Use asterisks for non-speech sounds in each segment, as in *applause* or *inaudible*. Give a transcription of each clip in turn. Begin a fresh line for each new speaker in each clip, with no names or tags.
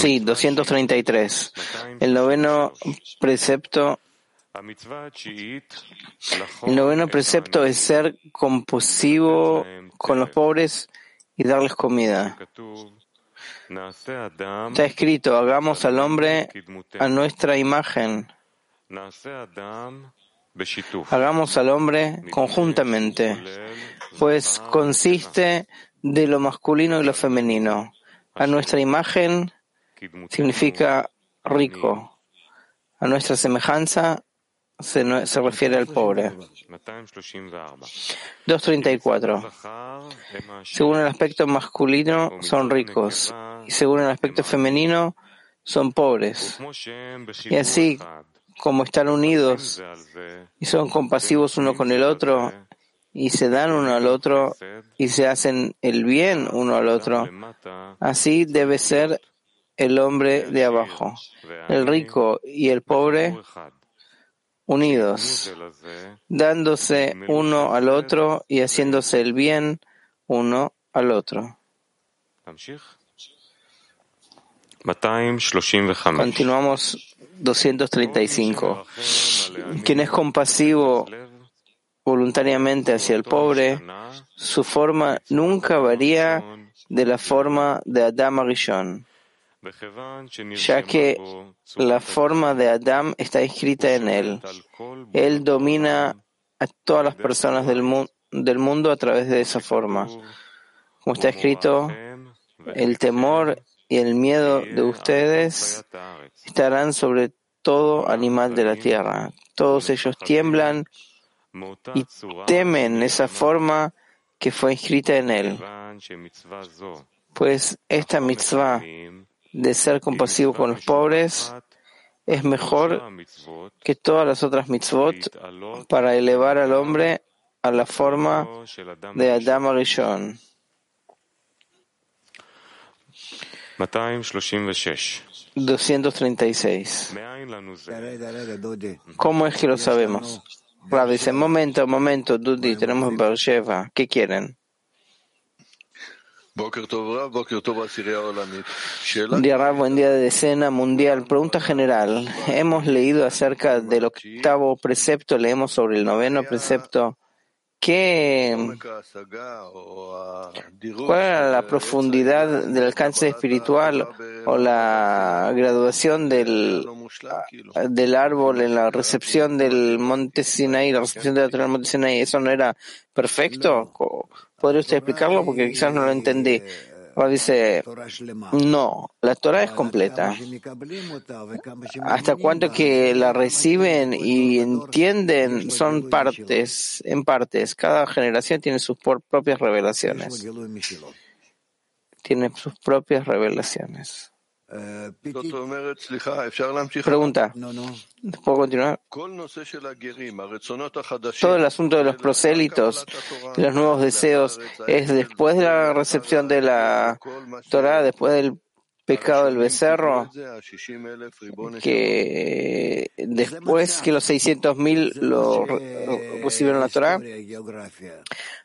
Sí, 233. El noveno precepto el noveno precepto es ser compasivo con los pobres y darles comida. Está escrito, hagamos al hombre a nuestra imagen. Hagamos al hombre conjuntamente, pues consiste de lo masculino y lo femenino. A nuestra imagen significa rico. A nuestra semejanza se, se refiere al pobre. 234. Según el aspecto masculino son ricos y según el aspecto femenino son pobres. Y así como están unidos y son compasivos uno con el otro y se dan uno al otro y se hacen el bien uno al otro, así debe ser el hombre de abajo, el rico y el pobre unidos, dándose uno al otro y haciéndose el bien uno al otro. Continuamos 235. Quien es compasivo voluntariamente hacia el pobre, su forma nunca varía de la forma de Adam Arishon ya que la forma de Adam está escrita en él. Él domina a todas las personas del, del mundo a través de esa forma. Como está escrito, el temor y el miedo de ustedes estarán sobre todo animal de la tierra. Todos ellos tiemblan y temen esa forma que fue escrita en él. Pues esta mitzvah de ser compasivo con los pobres es mejor que todas las otras mitzvot para elevar al hombre a la forma de Adam Arishon. 236. ¿Cómo es que lo sabemos? Rav dice, momento, momento, Dudi, tenemos Beersheba. ¿Qué quieren? Buen día, buen día de decena mundial. Pregunta general. Hemos leído acerca del octavo precepto, leemos sobre el noveno precepto. ¿Qué, ¿Cuál era la profundidad del alcance espiritual o la graduación del, del árbol en la recepción del monte Sinai, la recepción de la Torah del monte Sinai? ¿Eso no era perfecto? ¿Podría usted explicarlo? Porque quizás no lo entendí. Ahora dice, no, la Torah es completa. Hasta cuanto que la reciben y entienden son partes, en partes. Cada generación tiene sus propias revelaciones. Tiene sus propias revelaciones. Pregunta. ¿Puedo continuar? Todo el asunto de los prosélitos, de los nuevos deseos, es después de la recepción de la Torah, después del pecado del becerro, que después que los 600.000 lo recibieron la Torah.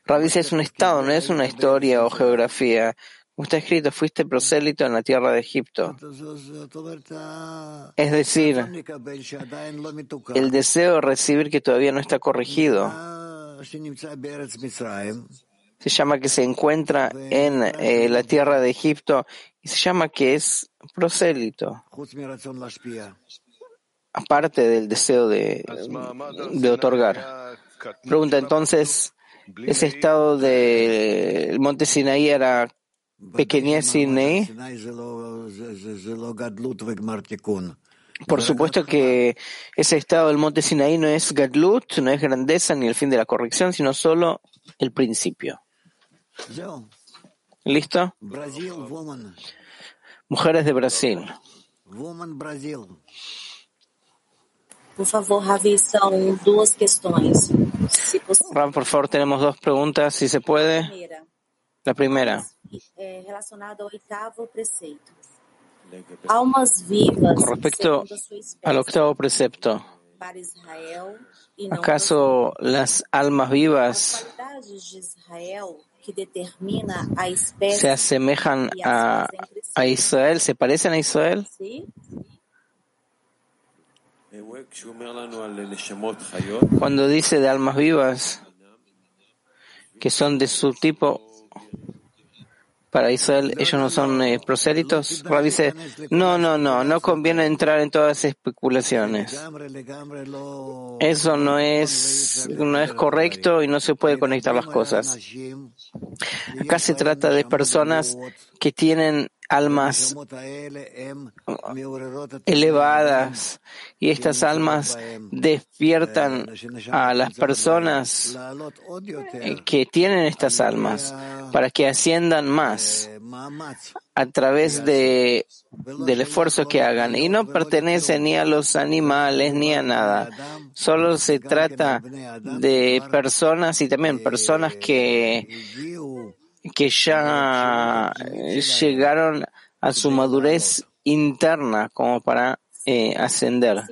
Rabbi es un estado, no es una historia o geografía. Está escrito, fuiste prosélito en la tierra de Egipto. Es decir, el deseo de recibir que todavía no está corregido se llama que se encuentra en eh, la tierra de Egipto y se llama que es prosélito. Aparte del deseo de, de otorgar. Pregunta entonces, ¿ese estado del monte Sinaí era pequeñez Sinaí? Por supuesto que ese estado del monte Sinaí no es Gadlut, no es grandeza ni el fin de la corrección, sino solo el principio. ¿Listo? Mujeres de Brasil.
Por favor, Ravi, son dos questões.
Ram, por favor, tenemos dos preguntas, si se puede. La primera.
Relacionada ao oitavo preceito. Almas vivas.
Con respecto al octavo precepto.
Para Israel,
¿Acaso las almas vivas se asemejan a, a Israel, se parecen a Israel. Cuando dice de almas vivas que son de su tipo, para Israel ellos no son eh, prosélitos? dice, no, no, no, no conviene entrar en todas las especulaciones. Eso no es, no es correcto y no se puede conectar las cosas. Acá se trata de personas que tienen almas elevadas y estas almas despiertan a las personas que tienen estas almas para que asciendan más a través de, del esfuerzo que hagan y no pertenece ni a los animales ni a nada. Solo se trata de personas y también personas que que ya llegaron a su madurez interna como para eh, ascender.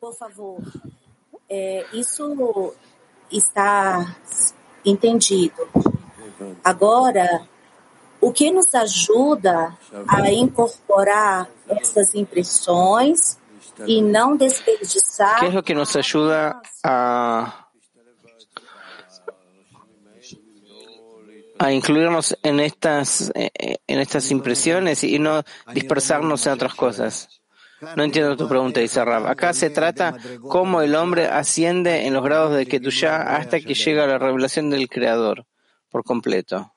por favor. isso está entendido. Agora, o que nos ajuda a incorporar essas impressões e não desperdiçar.
¿Qué es lo que nos ayuda a a incluirnos en estas, eh, en estas impresiones y no dispersarnos en otras cosas. No entiendo tu pregunta, dice Rab. Acá se trata cómo el hombre asciende en los grados de Ketushá hasta que llega a la revelación del Creador por completo.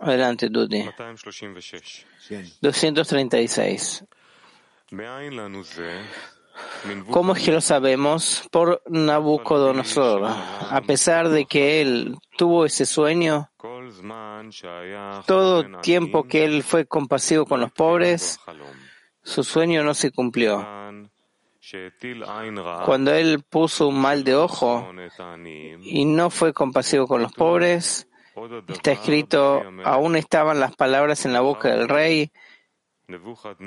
Adelante, Dudi. 236. ¿Cómo es que lo sabemos? Por Nabucodonosor. A pesar de que él tuvo ese sueño, todo tiempo que él fue compasivo con los pobres, su sueño no se cumplió. Cuando él puso un mal de ojo y no fue compasivo con los pobres, está escrito, aún estaban las palabras en la boca del rey,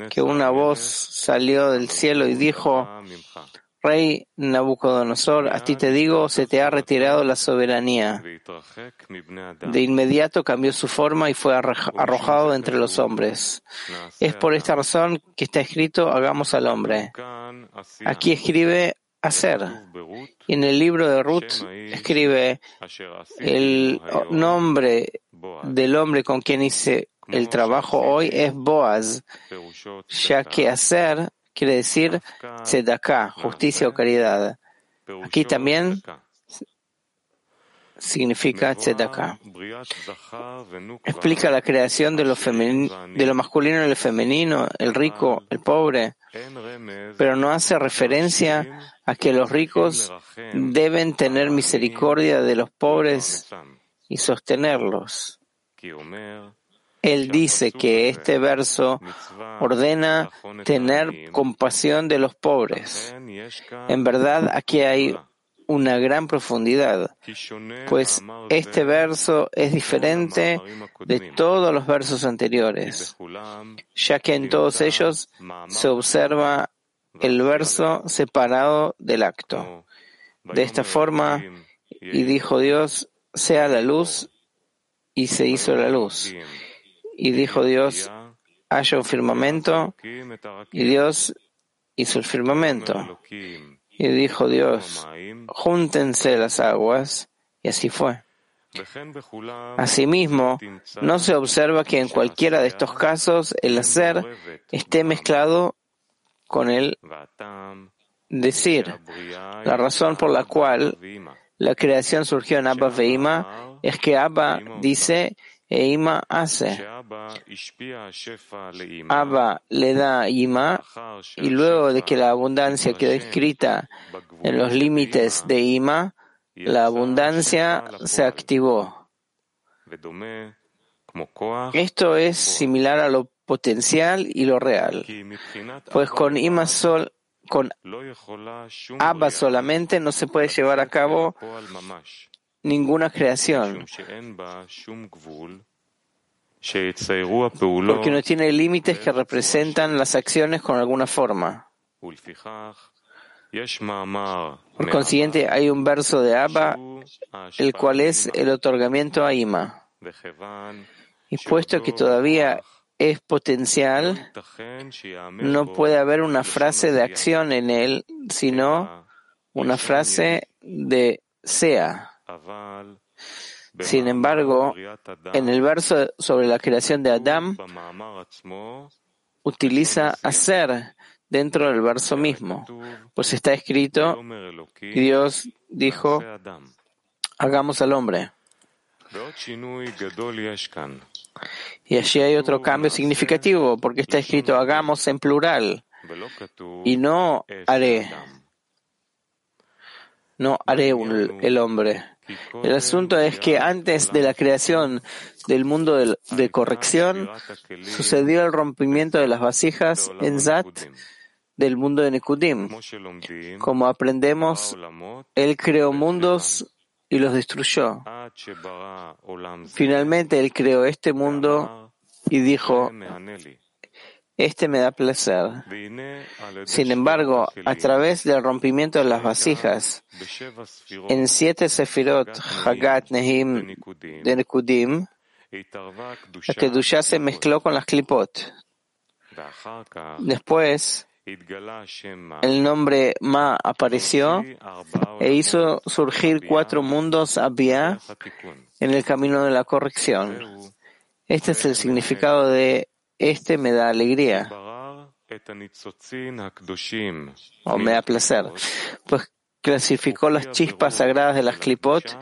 que una voz salió del cielo y dijo, Rey Nabucodonosor, a ti te digo, se te ha retirado la soberanía. De inmediato cambió su forma y fue arrojado entre los hombres. Es por esta razón que está escrito, hagamos al hombre. Aquí escribe hacer. Y en el libro de Ruth escribe el nombre del hombre con quien hice el trabajo hoy es Boaz, ya que hacer quiere decir tzedakah, justicia o caridad. Aquí también significa tzedakah. Explica la creación de lo, de lo masculino y lo femenino, el rico, el pobre, pero no hace referencia a que los ricos deben tener misericordia de los pobres y sostenerlos. Él dice que este verso ordena tener compasión de los pobres. En verdad, aquí hay una gran profundidad, pues este verso es diferente de todos los versos anteriores, ya que en todos ellos se observa el verso separado del acto. De esta forma, y dijo Dios, sea la luz, y se hizo la luz. Y dijo Dios, haya un firmamento, y Dios hizo el firmamento. Y dijo Dios, júntense las aguas, y así fue. Asimismo, no se observa que en cualquiera de estos casos el hacer esté mezclado con el decir. La razón por la cual la creación surgió en Abba Veima es que Abba dice e Ima hace. Abba le da Ima y luego de que la abundancia quedó escrita en los límites de Ima, la abundancia se activó. Esto es similar a lo potencial y lo real, pues con Ima sol, con Abba solamente no se puede llevar a cabo ninguna creación, porque no tiene límites que representan las acciones con alguna forma. Por consiguiente, hay un verso de Abba, el cual es el otorgamiento a Ima. Y puesto que todavía es potencial, no puede haber una frase de acción en él, sino una frase de sea. Sin embargo, en el verso sobre la creación de Adán, utiliza hacer dentro del verso mismo, pues está escrito, Dios dijo, hagamos al hombre. Y allí hay otro cambio significativo, porque está escrito hagamos en plural y no haré. No haré el hombre. El asunto es que antes de la creación del mundo de, corrección, sucedió el rompimiento de las vasijas en Zat del mundo de Nekudim. Como aprendemos, Él creó mundos y los destruyó. Finalmente Él creó este mundo y dijo, este me da placer. Sin embargo, a través del rompimiento de las vasijas, en siete sefirot Hagat Nehim de Nekudim, la Kedushá se mezcló con las Klipot. Después, el nombre Ma apareció e hizo surgir cuatro mundos Abia en el camino de la corrección. Este es el significado de este me da alegría. O me da placer, pues clasificó las chispas sagradas de las Klipot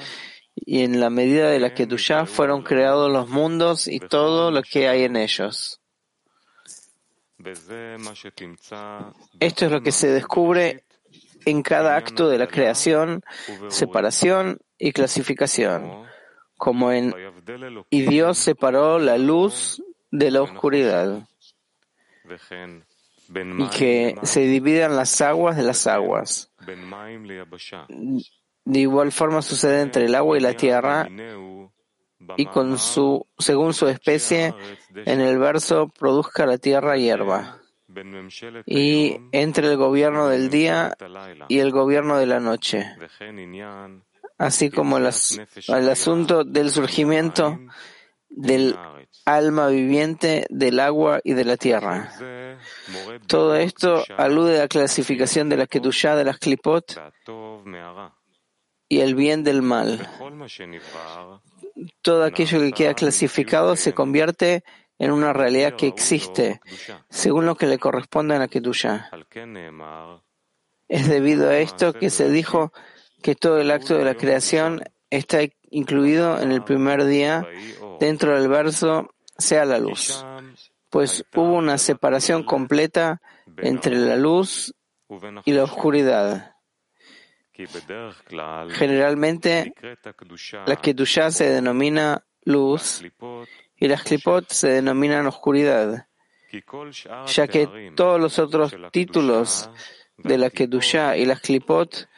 y en la medida de la que ya fueron creados los mundos y todo lo que hay en ellos. Esto es lo que se descubre en cada acto de la creación, separación y clasificación, como en y Dios separó la luz de la oscuridad y que se dividan las aguas de las aguas. De igual forma sucede entre el agua y la tierra y con su, según su especie, en el verso produzca la tierra hierba. Y entre el gobierno del día y el gobierno de la noche, así como el, el asunto del surgimiento del alma viviente del agua y de la tierra. Todo esto alude a la clasificación de la Kedushá de las Klipot y el bien del mal todo aquello que queda clasificado se convierte en una realidad que existe, según lo que le corresponde a la Kedusha. Es debido a esto que se dijo que todo el acto de la creación está incluido en el primer día dentro del verso sea la luz, pues hubo una separación completa entre la luz y la oscuridad. Generalmente, la Kedusha se denomina luz y las Klipot se denominan oscuridad, ya que todos los otros títulos de la Kedusha y las Klipot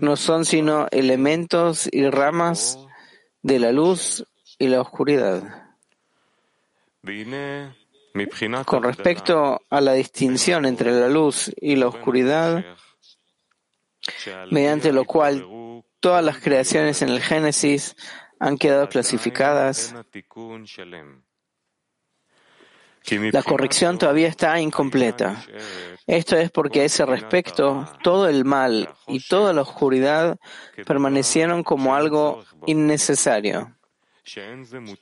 no son sino elementos y ramas de la luz y la oscuridad. Con respecto a la distinción entre la luz y la oscuridad, mediante lo cual todas las creaciones en el Génesis han quedado clasificadas. La corrección todavía está incompleta. Esto es porque a ese respecto todo el mal y toda la oscuridad permanecieron como algo innecesario.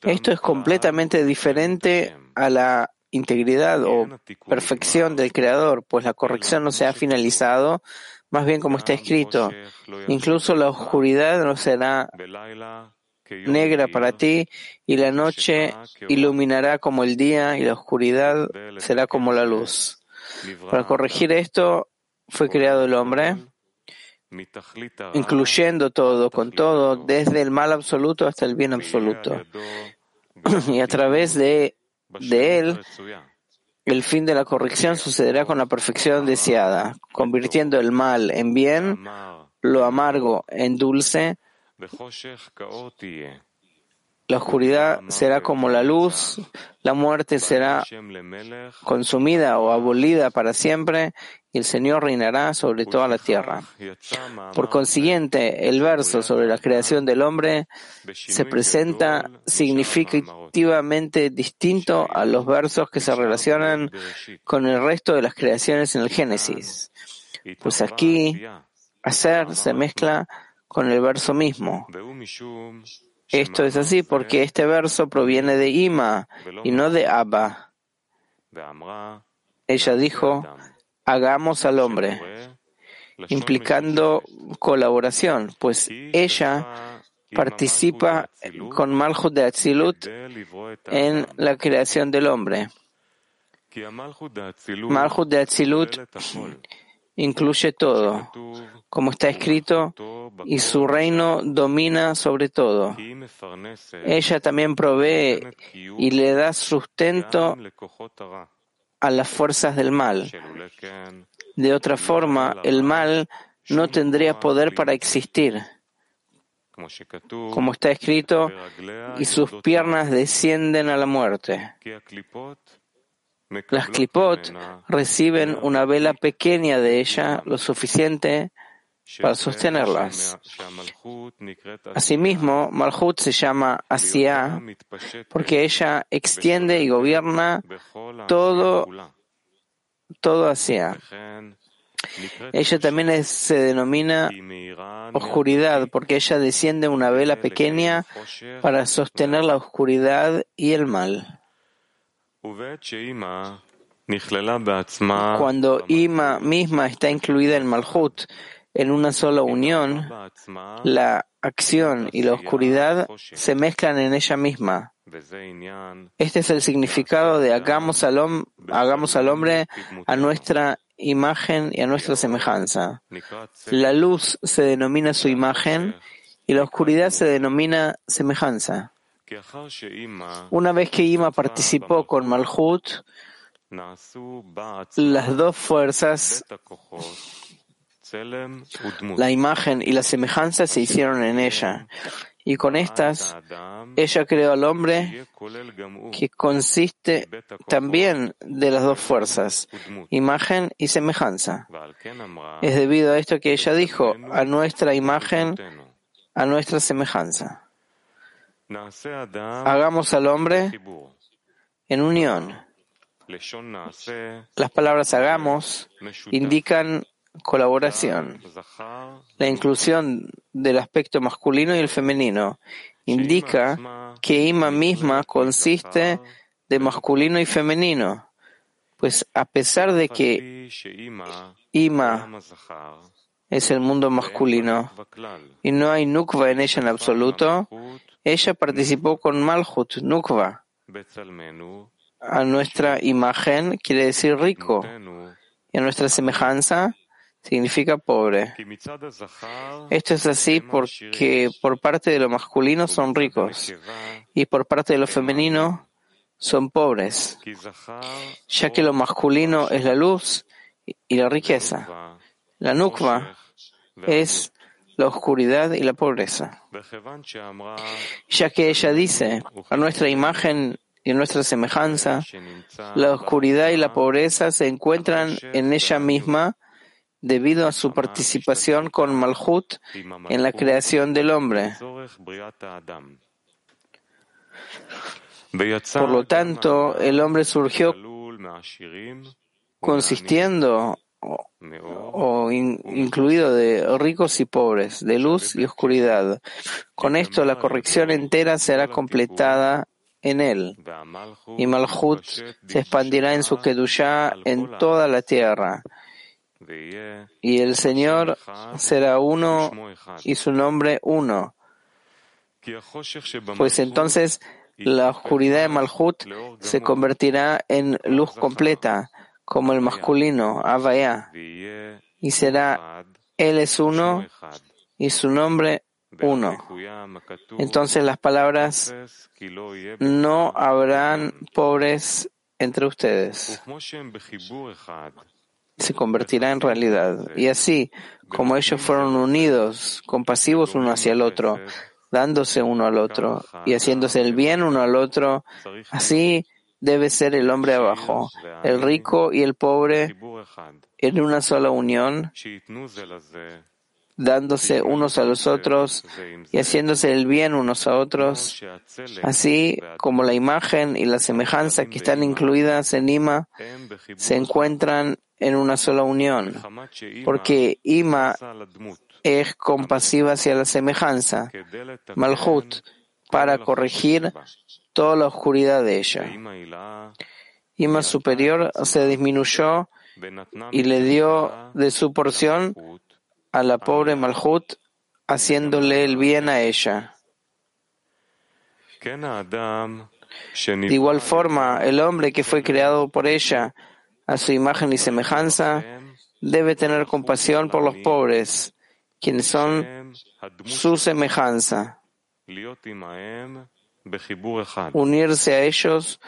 Esto es completamente diferente a la integridad o perfección del Creador, pues la corrección no se ha finalizado, más bien como está escrito, incluso la oscuridad no será negra para ti y la noche iluminará como el día y la oscuridad será como la luz. Para corregir esto fue creado el hombre, incluyendo todo, con todo, desde el mal absoluto hasta el bien absoluto. *clears throat* Y a través de, de él el fin de la corrección sucederá con la perfección deseada, convirtiendo el mal en bien, lo amargo en dulce la oscuridad será como la luz, la muerte será consumida o abolida para siempre y el Señor reinará sobre toda la tierra. Por consiguiente, el verso sobre la creación del hombre se presenta significativamente distinto a los versos que se relacionan con el resto de las creaciones en el Génesis. Pues aquí, hacer se mezcla con el verso mismo. Esto es así porque este verso proviene de Ima y no de Abba. Ella dijo, hagamos al hombre, implicando colaboración, pues ella participa con Malchut de Atzilut en la creación del hombre. Malchut de Atzilut incluye todo, como está escrito, y su reino domina sobre todo. Ella también provee y le da sustento a las fuerzas del mal. De otra forma, el mal no tendría poder para existir. Como está escrito, y sus piernas descienden a la muerte. Las clipot reciben una vela pequeña de ella, lo suficiente para sostenerlas. Asimismo, Malhut se llama Asia porque ella extiende y gobierna todo, todo Asia. Ella también se denomina oscuridad porque ella desciende una vela pequeña para sostener la oscuridad y el mal. Cuando Ima misma está incluida en Malhut, en una sola unión, la acción y la oscuridad se mezclan en ella misma. Este es el significado de hagamos al, hagamos al hombre a nuestra imagen y a nuestra semejanza. La luz se denomina su imagen y la oscuridad se denomina semejanza. Una vez que Ima participó con Malhut, las dos fuerzas, la imagen y la semejanza se hicieron en ella. Y con estas, ella creó al hombre que consiste también de las dos fuerzas, imagen y semejanza. Es debido a esto que ella dijo, a nuestra imagen, a nuestra semejanza. Hagamos al hombre en unión. Las palabras hagamos indican colaboración. La inclusión del aspecto masculino y el femenino indica que Ima misma consiste de masculino y femenino, pues a pesar de que Ima es el mundo masculino. Y no hay Nukva en ella en absoluto, ella participó con Malhut, Nukva. A nuestra imagen quiere decir rico. Y a nuestra semejanza significa pobre. Esto es así porque por parte de lo masculino son ricos. Y por parte de lo femenino son pobres, ya que lo masculino es la luz y la riqueza. La nukva es la oscuridad y la pobreza. Ya que ella dice, a nuestra imagen y nuestra semejanza, la oscuridad y la pobreza se encuentran en ella misma debido a su participación con Malhut en la creación del hombre. Por lo tanto, el hombre surgió consistiendo incluido de ricos y pobres, de luz y oscuridad. Con esto la corrección entera será completada en él, y Malhut se expandirá en su Kedushá en toda la tierra. Y el Señor será uno y su nombre uno. Pues entonces la oscuridad de Malhut se convertirá en luz completa como el masculino, Avaya, y será Él es uno y su nombre uno. Entonces las palabras no habrán pobres entre ustedes. Se convertirá en realidad. Y así, como ellos fueron unidos, compasivos uno hacia el otro, dándose uno al otro y haciéndose el bien uno al otro. Así debe ser el hombre abajo, el rico y el pobre en una sola unión, dándose unos a los otros y haciéndose el bien unos a otros, así como la imagen y la semejanza que están incluidas en Ima se encuentran en una sola unión, porque Ima es compasiva hacia la semejanza, Malhut, para corregir toda la oscuridad de ella. Ima superior se disminuyó y le dio de su porción a la pobre Malhut, haciéndole el bien a ella. De igual forma, el hombre que fue creado por ella, a su imagen y semejanza, debe tener compasión por los pobres, quienes son su semejanza. Unirse a ellos,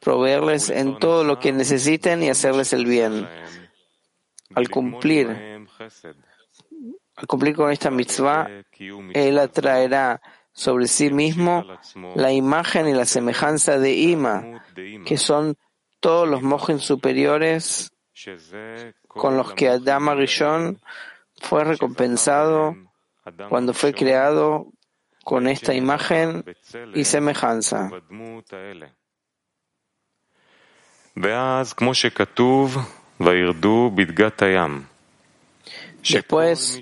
proveerles en todo lo que necesiten y hacerles el bien. Al cumplir, al cumplir con esta mitzvah, él atraerá sobre sí mismo la imagen y la semejanza de Ima, que son todos los mojen superiores con los que Adam Arishon fue recompensado cuando fue creado con esta imagen y semejanza. Después,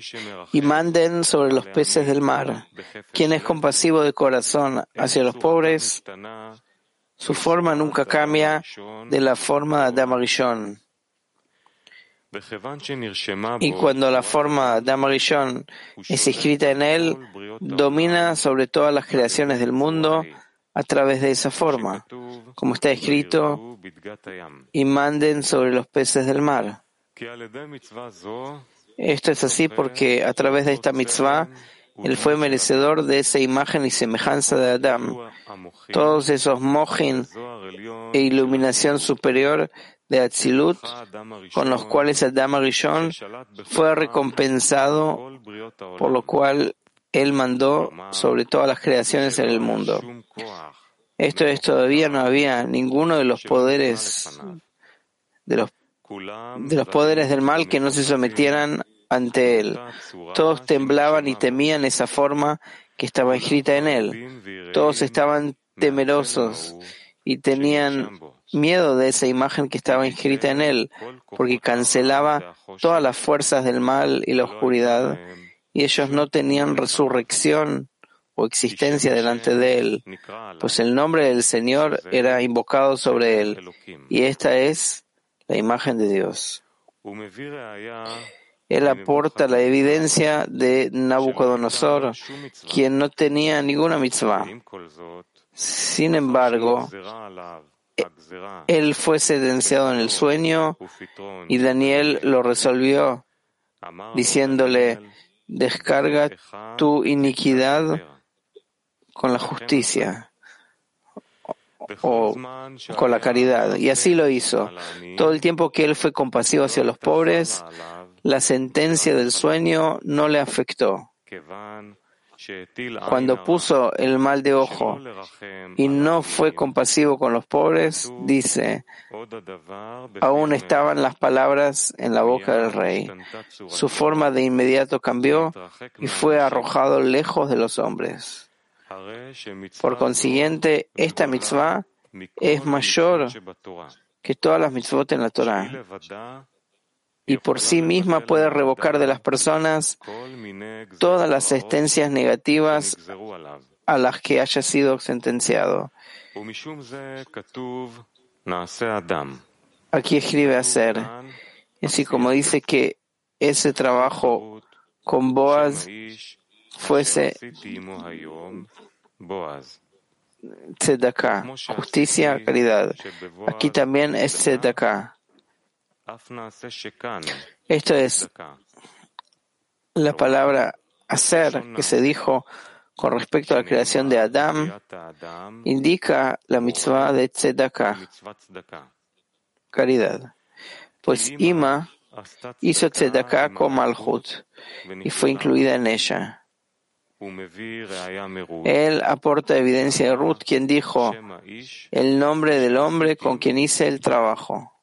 y manden sobre los peces del mar, quien es compasivo de corazón hacia los pobres, su forma nunca cambia de la forma de Adam Arishon. Y cuando la forma de Amarillón es escrita en él, domina sobre todas las creaciones del mundo a través de esa forma, como está escrito, y manden sobre los peces del mar. Esto es así porque a través de esta mitzvah, él fue merecedor de esa imagen y semejanza de Adam. Todos esos mojin e iluminación superior de Atzilut, con los cuales Adam Rishon fue recompensado, por lo cual él mandó sobre todas las creaciones en el mundo. Esto es, todavía no había ninguno de los poderes de los, de los poderes del mal que no se sometieran ante él. Todos temblaban y temían esa forma que estaba escrita en él. Todos estaban temerosos y tenían miedo de esa imagen que estaba inscrita en él, porque cancelaba todas las fuerzas del mal y la oscuridad, y ellos no tenían resurrección o existencia delante de él, pues el nombre del Señor era invocado sobre él, y esta es la imagen de Dios. Él aporta la evidencia de Nabucodonosor, quien no tenía ninguna mitzvah. Sin embargo, él fue sentenciado en el sueño y Daniel lo resolvió diciéndole, descarga tu iniquidad con la justicia o con la caridad. Y así lo hizo. Todo el tiempo que él fue compasivo hacia los pobres, la sentencia del sueño no le afectó. Cuando puso el mal de ojo y no fue compasivo con los pobres, dice, aún estaban las palabras en la boca del rey. Su forma de inmediato cambió y fue arrojado lejos de los hombres. Por consiguiente, esta mitzvah es mayor que todas las mitzvot en la Torah y por sí misma puede revocar de las personas todas las sentencias negativas a las que haya sido sentenciado. Aquí escribe hacer, así como dice que ese trabajo con Boaz fuese tzedakah, justicia, caridad. Aquí también es tzedakah. Esto es la palabra hacer que se dijo con respecto a la creación de Adam, indica la mitzvah de tzedakah, caridad. Pues Ima hizo tzedakah con Malhut. Y fue incluida en ella. Él aporta evidencia de Ruth, quien dijo el nombre del hombre con quien hice el trabajo.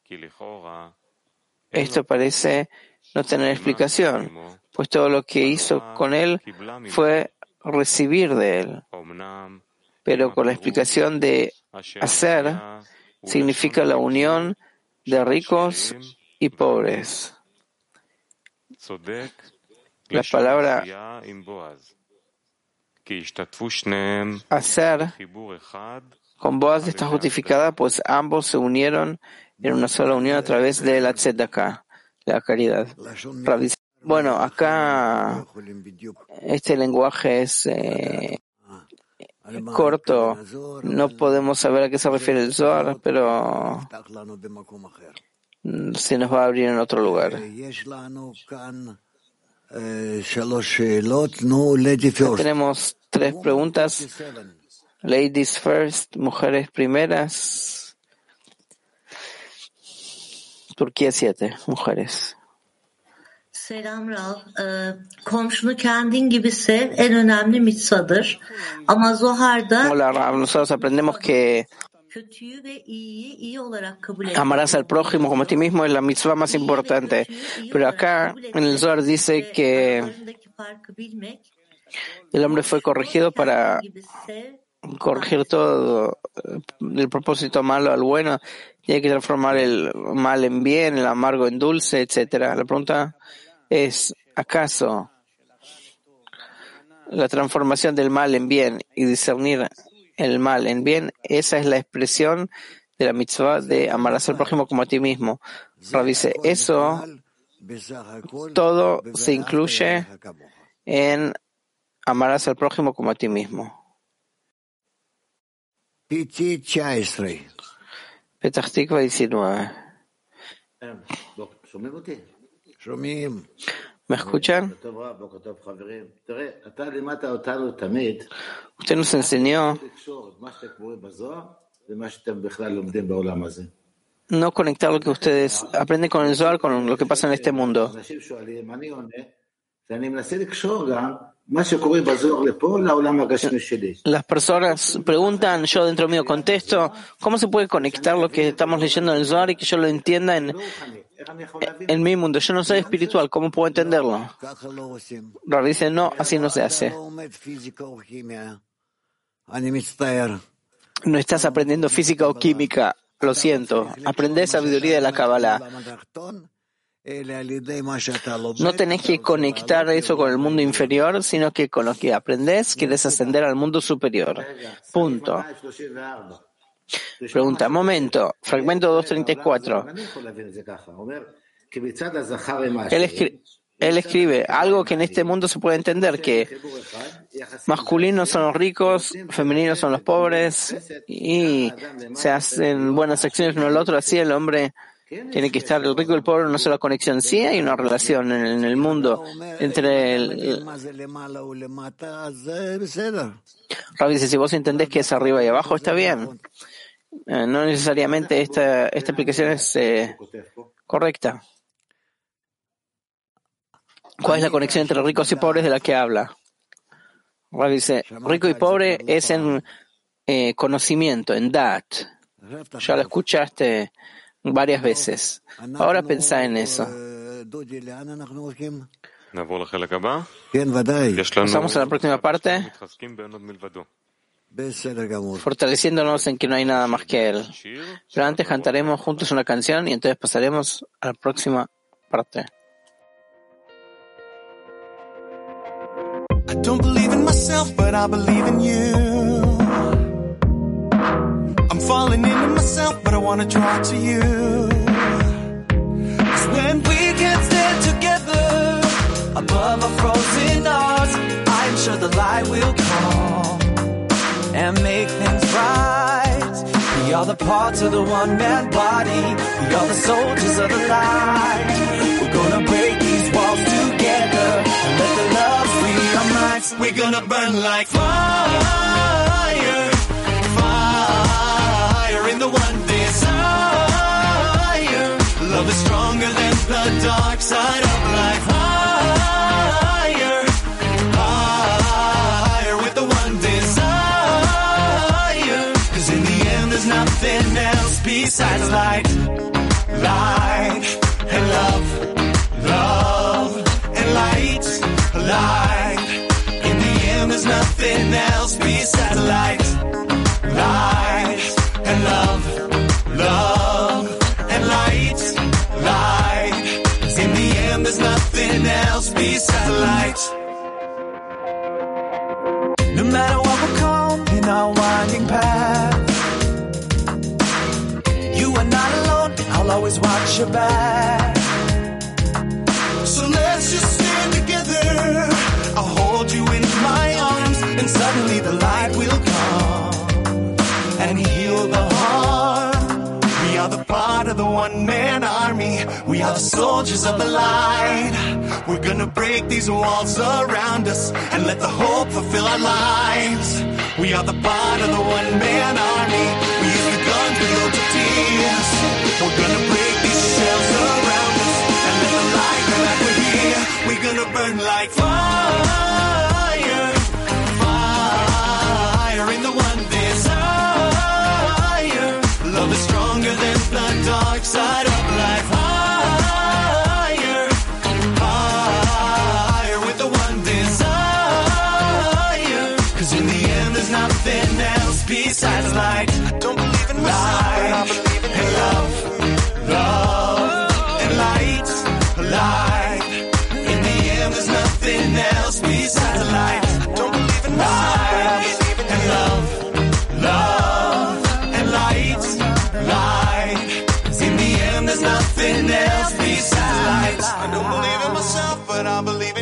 Esto parece no tener explicación, pues todo lo que hizo con él fue recibir de él. Pero con la explicación de hacer significa la unión de ricos y pobres. La palabra hacer con Boaz está justificada, pues ambos se unieron en una sola unión a través de la tzedakah, la caridad. Bueno, acá este lenguaje es eh, corto, no podemos saber a qué se refiere el Zohar, pero se nos va a abrir en otro lugar. Tenemos tres preguntas. Ladies first, mujeres primeras. Turquía siete, mujeres.
Selam Rav. Ee, komşunu kendin gibi sev en önemli mitzvadır. Ama Zohar'da
Hola Rav, nosotros aprendemos que
kötüyü ve iyiyi iyi olarak kabul
amarás al prójimo como a ti mismo es la mitzvah más importante. Pero acá en el Zohar dice que el hombre fue corregido para corregir todo eh, del propósito malo al bueno y hay que transformar el mal en bien, el amargo en dulce, etcétera. La pregunta es, ¿acaso la transformación del mal en bien y discernir el mal en bien, esa es la expresión de la mitzvah de amarás al prójimo como a ti mismo? Rav dice, eso todo se incluye en amarás al prójimo como a ti mismo. Petah Tikva 19. ¿Me escuchan? Usted nos enseñó no conectar lo que ustedes aprenden con el Zohar con lo que pasa en este mundo. Las personas preguntan, yo dentro mío contesto, ¿cómo se puede conectar lo que estamos leyendo en el Zohar y que yo lo entienda en, en mi mundo? Yo no soy espiritual, ¿cómo puedo entenderlo? Rav dice, no, así no se hace. No estás aprendiendo física o química, lo siento. Aprendés sabiduría de la Kabbalah. No tenés que conectar eso con el mundo inferior, sino que con lo que aprendés quieres ascender al mundo superior. Punto. Pregunta, momento, fragmento 234. Él, escri- él escribe algo que en este mundo se puede entender, que masculinos son los ricos, femeninos son los pobres, y se hacen buenas acciones uno al otro, así el hombre tiene que estar el rico y el pobre en una sola conexión. Sí hay una relación en, el mundo entre el... Rav dice, si vos entendés que es arriba y abajo, está bien. Eh, no necesariamente esta, esta explicación es eh, correcta. ¿Cuál es la conexión entre ricos y pobres de la que habla? Rav dice, rico y pobre es en eh, conocimiento, en dat. Ya lo escuchaste varias veces. Ahora pensá en eso. Pasamos a la próxima parte, fortaleciéndonos en que no hay nada más que Él. Pero antes cantaremos juntos una canción y entonces pasaremos a la próxima parte.
I don't believe in myself, but I believe in you. Falling into myself, but I wanna draw to you. 'Cause when we can stand together above our frozen hearts, I'm sure the light will come and make things right. We are the parts of the one man body. We are the soldiers of the light. We're gonna break these walls together and let the love free our minds. We're gonna burn like fire, in the one desire. Love is stronger than the dark side of life. Higher, higher with the one desire. In the end, there's nothing else besides light, light, and love, love, and light, light. In the end, there's nothing else besides light, light and love, love and light, light. in the end, there's nothing else besides light. No matter what will come in our winding path, you are not alone. I'll always watch your back. So let's just stand together. I'll hold you in my arms, and suddenly the light will come of the one man army. We are the soldiers of the light. We're gonna break these walls around us and let the hope fulfill our lives. We are the part of the one man army. We use the guns, we go to tears. We're gonna break these shells around us and let the light come back. Here. We're gonna burn like fire, side of life. Higher, higher with the one desire. Cause in the end, there's nothing else besides light.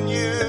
you.